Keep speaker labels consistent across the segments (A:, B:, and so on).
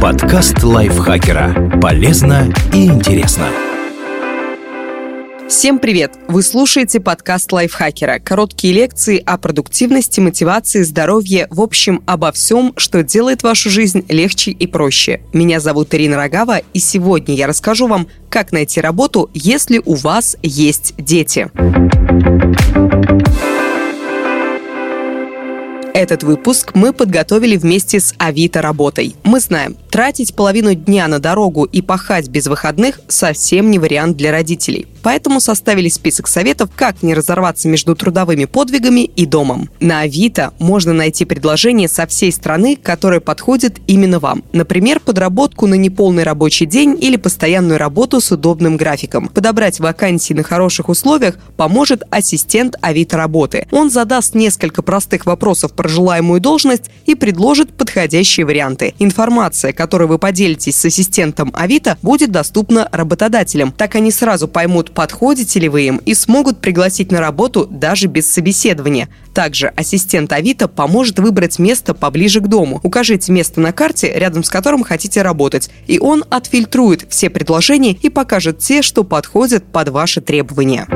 A: Подкаст лайфхакера. Полезно и интересно.
B: Всем привет! Вы слушаете подкаст лайфхакера. Короткие лекции о продуктивности, мотивации, здоровье, в общем, обо всем, что делает вашу жизнь легче и проще. Меня зовут Ирина Рогава, и сегодня я расскажу вам, как найти работу, если у вас есть дети. Этот выпуск мы подготовили вместе с Авито работой. Мы знаем, тратить половину дня на дорогу и пахать без выходных совсем не вариант для родителей. Поэтому составили список советов, как не разорваться между трудовыми подвигами и домом. На Авито можно найти предложение со всей страны, которое подходит именно вам. Например, подработку на неполный рабочий день или постоянную работу с удобным графиком. Подобрать вакансии на хороших условиях поможет ассистент Авито работы. Он задаст несколько простых вопросов про желаемую должность и предложит подходящие варианты. Информация, которой вы поделитесь с ассистентом Авито, будет доступна работодателям. Так они сразу поймут, подходите ли вы им и смогут пригласить на работу даже без собеседования. Также ассистент Авито поможет выбрать место поближе к дому. Укажите место на карте, рядом с которым хотите работать, и он отфильтрует все предложения и покажет те, что подходят под ваши требования.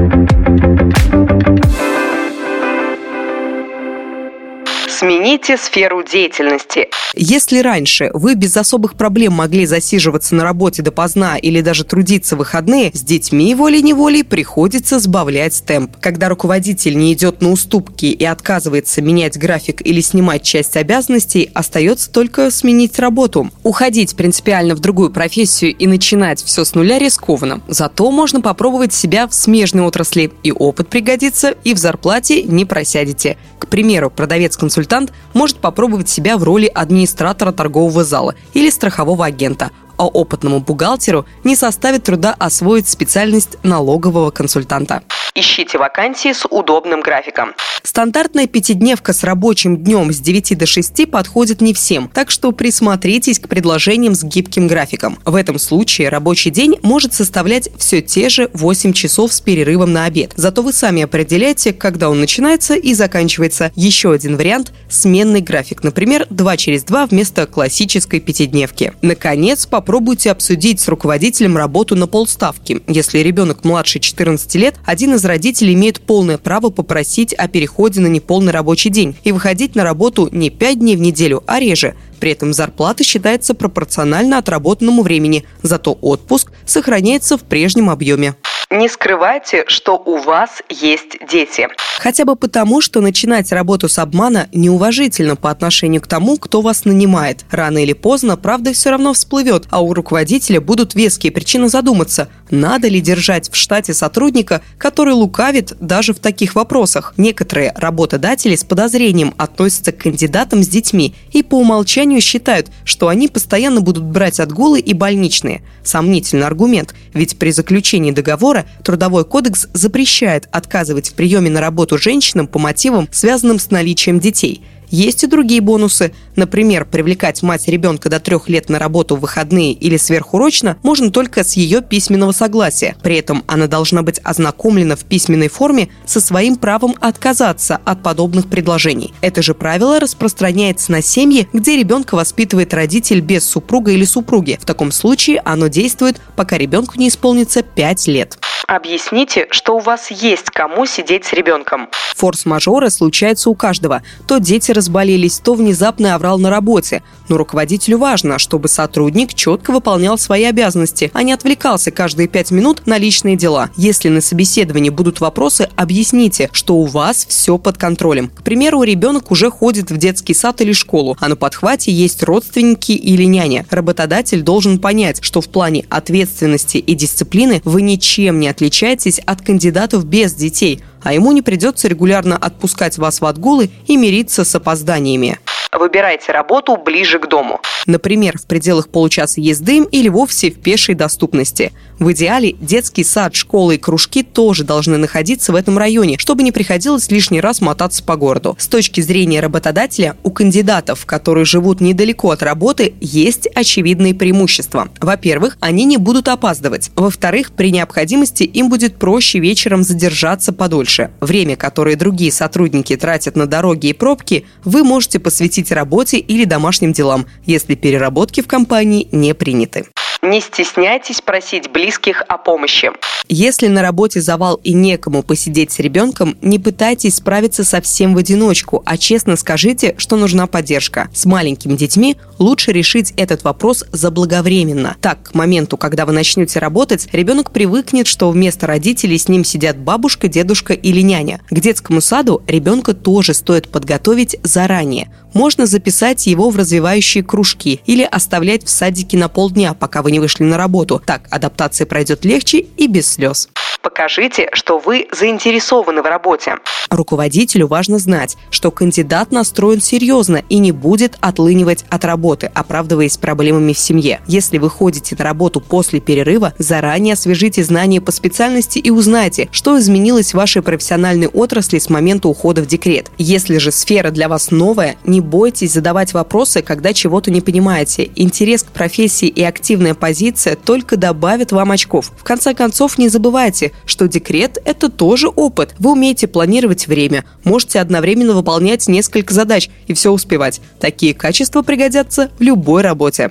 B: Смените сферу деятельности. Если раньше вы без особых проблем могли засиживаться на работе допоздна или даже трудиться в выходные, с детьми волей-неволей приходится сбавлять темп. Когда руководитель не идет на уступки и отказывается менять график или снимать часть обязанностей, остается только сменить работу. Уходить принципиально в другую профессию и начинать все с нуля рискованно. Зато можно попробовать себя в смежной отрасли. И опыт пригодится, и в зарплате не просядете. К примеру, продавец-консультант может попробовать себя в роли администратора торгового зала или страхового агента, а опытному бухгалтеру не составит труда освоить специальность налогового консультанта. Ищите вакансии с удобным графиком. Стандартная пятидневка с рабочим днем с 9 до 6 подходит не всем, так что присмотритесь к предложениям с гибким графиком. В этом случае рабочий день может составлять все те же 8 часов с перерывом на обед. Зато вы сами определяете, когда он начинается и заканчивается. Еще один вариант – сменный график, например, 2 через 2 вместо классической пятидневки. Наконец, попробуйте обсудить с руководителем работу на полставки. Если ребенок младше 14 лет, один из из родителей имеет полное право попросить о переходе на неполный рабочий день и выходить на работу не 5 дней в неделю, а реже. При этом зарплата считается пропорционально отработанному времени, зато отпуск сохраняется в прежнем объеме не скрывайте, что у вас есть дети. Хотя бы потому, что начинать работу с обмана неуважительно по отношению к тому, кто вас нанимает. Рано или поздно правда все равно всплывет, а у руководителя будут веские причины задуматься, надо ли держать в штате сотрудника, который лукавит даже в таких вопросах. Некоторые работодатели с подозрением относятся к кандидатам с детьми и по умолчанию считают, что они постоянно будут брать отгулы и больничные. Сомнительный аргумент, ведь при заключении договора Трудовой кодекс запрещает отказывать в приеме на работу женщинам по мотивам, связанным с наличием детей. Есть и другие бонусы. Например, привлекать мать ребенка до трех лет на работу в выходные или сверхурочно можно только с ее письменного согласия. При этом она должна быть ознакомлена в письменной форме со своим правом отказаться от подобных предложений. Это же правило распространяется на семьи, где ребенка воспитывает родитель без супруга или супруги. В таком случае оно действует, пока ребенку не исполнится 5 лет. Объясните, что у вас есть кому сидеть с ребенком. Форс-мажоры случаются у каждого. То дети разболелись, то внезапный аврал на работе. Но руководителю важно, чтобы сотрудник четко выполнял свои обязанности, а не отвлекался каждые пять минут на личные дела. Если на собеседовании будут вопросы, объясните, что у вас все под контролем. К примеру, ребенок уже ходит в детский сад или школу, а на подхвате есть родственники или няня. Работодатель должен понять, что в плане ответственности и дисциплины вы ничем не отличаетесь отличаетесь от кандидатов без детей, а ему не придется регулярно отпускать вас в отгулы и мириться с опозданиями. Выбирайте работу ближе к дому. Например, в пределах получаса езды или вовсе в пешей доступности. В идеале детский сад, школы и кружки тоже должны находиться в этом районе, чтобы не приходилось лишний раз мотаться по городу. С точки зрения работодателя, у кандидатов, которые живут недалеко от работы, есть очевидные преимущества. Во-первых, они не будут опаздывать. Во-вторых, при необходимости им будет проще вечером задержаться подольше. Время, которое другие сотрудники тратят на дороги и пробки, вы можете посвятить работе или домашним делам. Если переработки в компании не приняты. Не стесняйтесь просить близких о помощи. Если на работе завал и некому посидеть с ребенком, не пытайтесь справиться совсем в одиночку, а честно скажите, что нужна поддержка. С маленькими детьми лучше решить этот вопрос заблаговременно. Так, к моменту, когда вы начнете работать, ребенок привыкнет, что вместо родителей с ним сидят бабушка, дедушка или няня. К детскому саду ребенка тоже стоит подготовить заранее. Можно записать его в развивающие кружки или оставлять в садике на полдня, пока вы не вышли на работу. Так адаптация пройдет легче и без слез. Покажите, что вы заинтересованы в работе. Руководителю важно знать, что кандидат настроен серьезно и не будет отлынивать от работы, оправдываясь проблемами в семье. Если вы ходите на работу после перерыва, заранее освежите знания по специальности и узнайте, что изменилось в вашей профессиональной отрасли с момента ухода в декрет. Если же сфера для вас новая, не бойтесь задавать вопросы, когда чего-то не понимаете. Интерес к профессии и активная позиция только добавят вам очков. В конце концов, не забывайте, что декрет – это тоже опыт. Вы умеете планировать время, можете одновременно выполнять несколько задач и все успевать. Такие качества пригодятся в любой работе.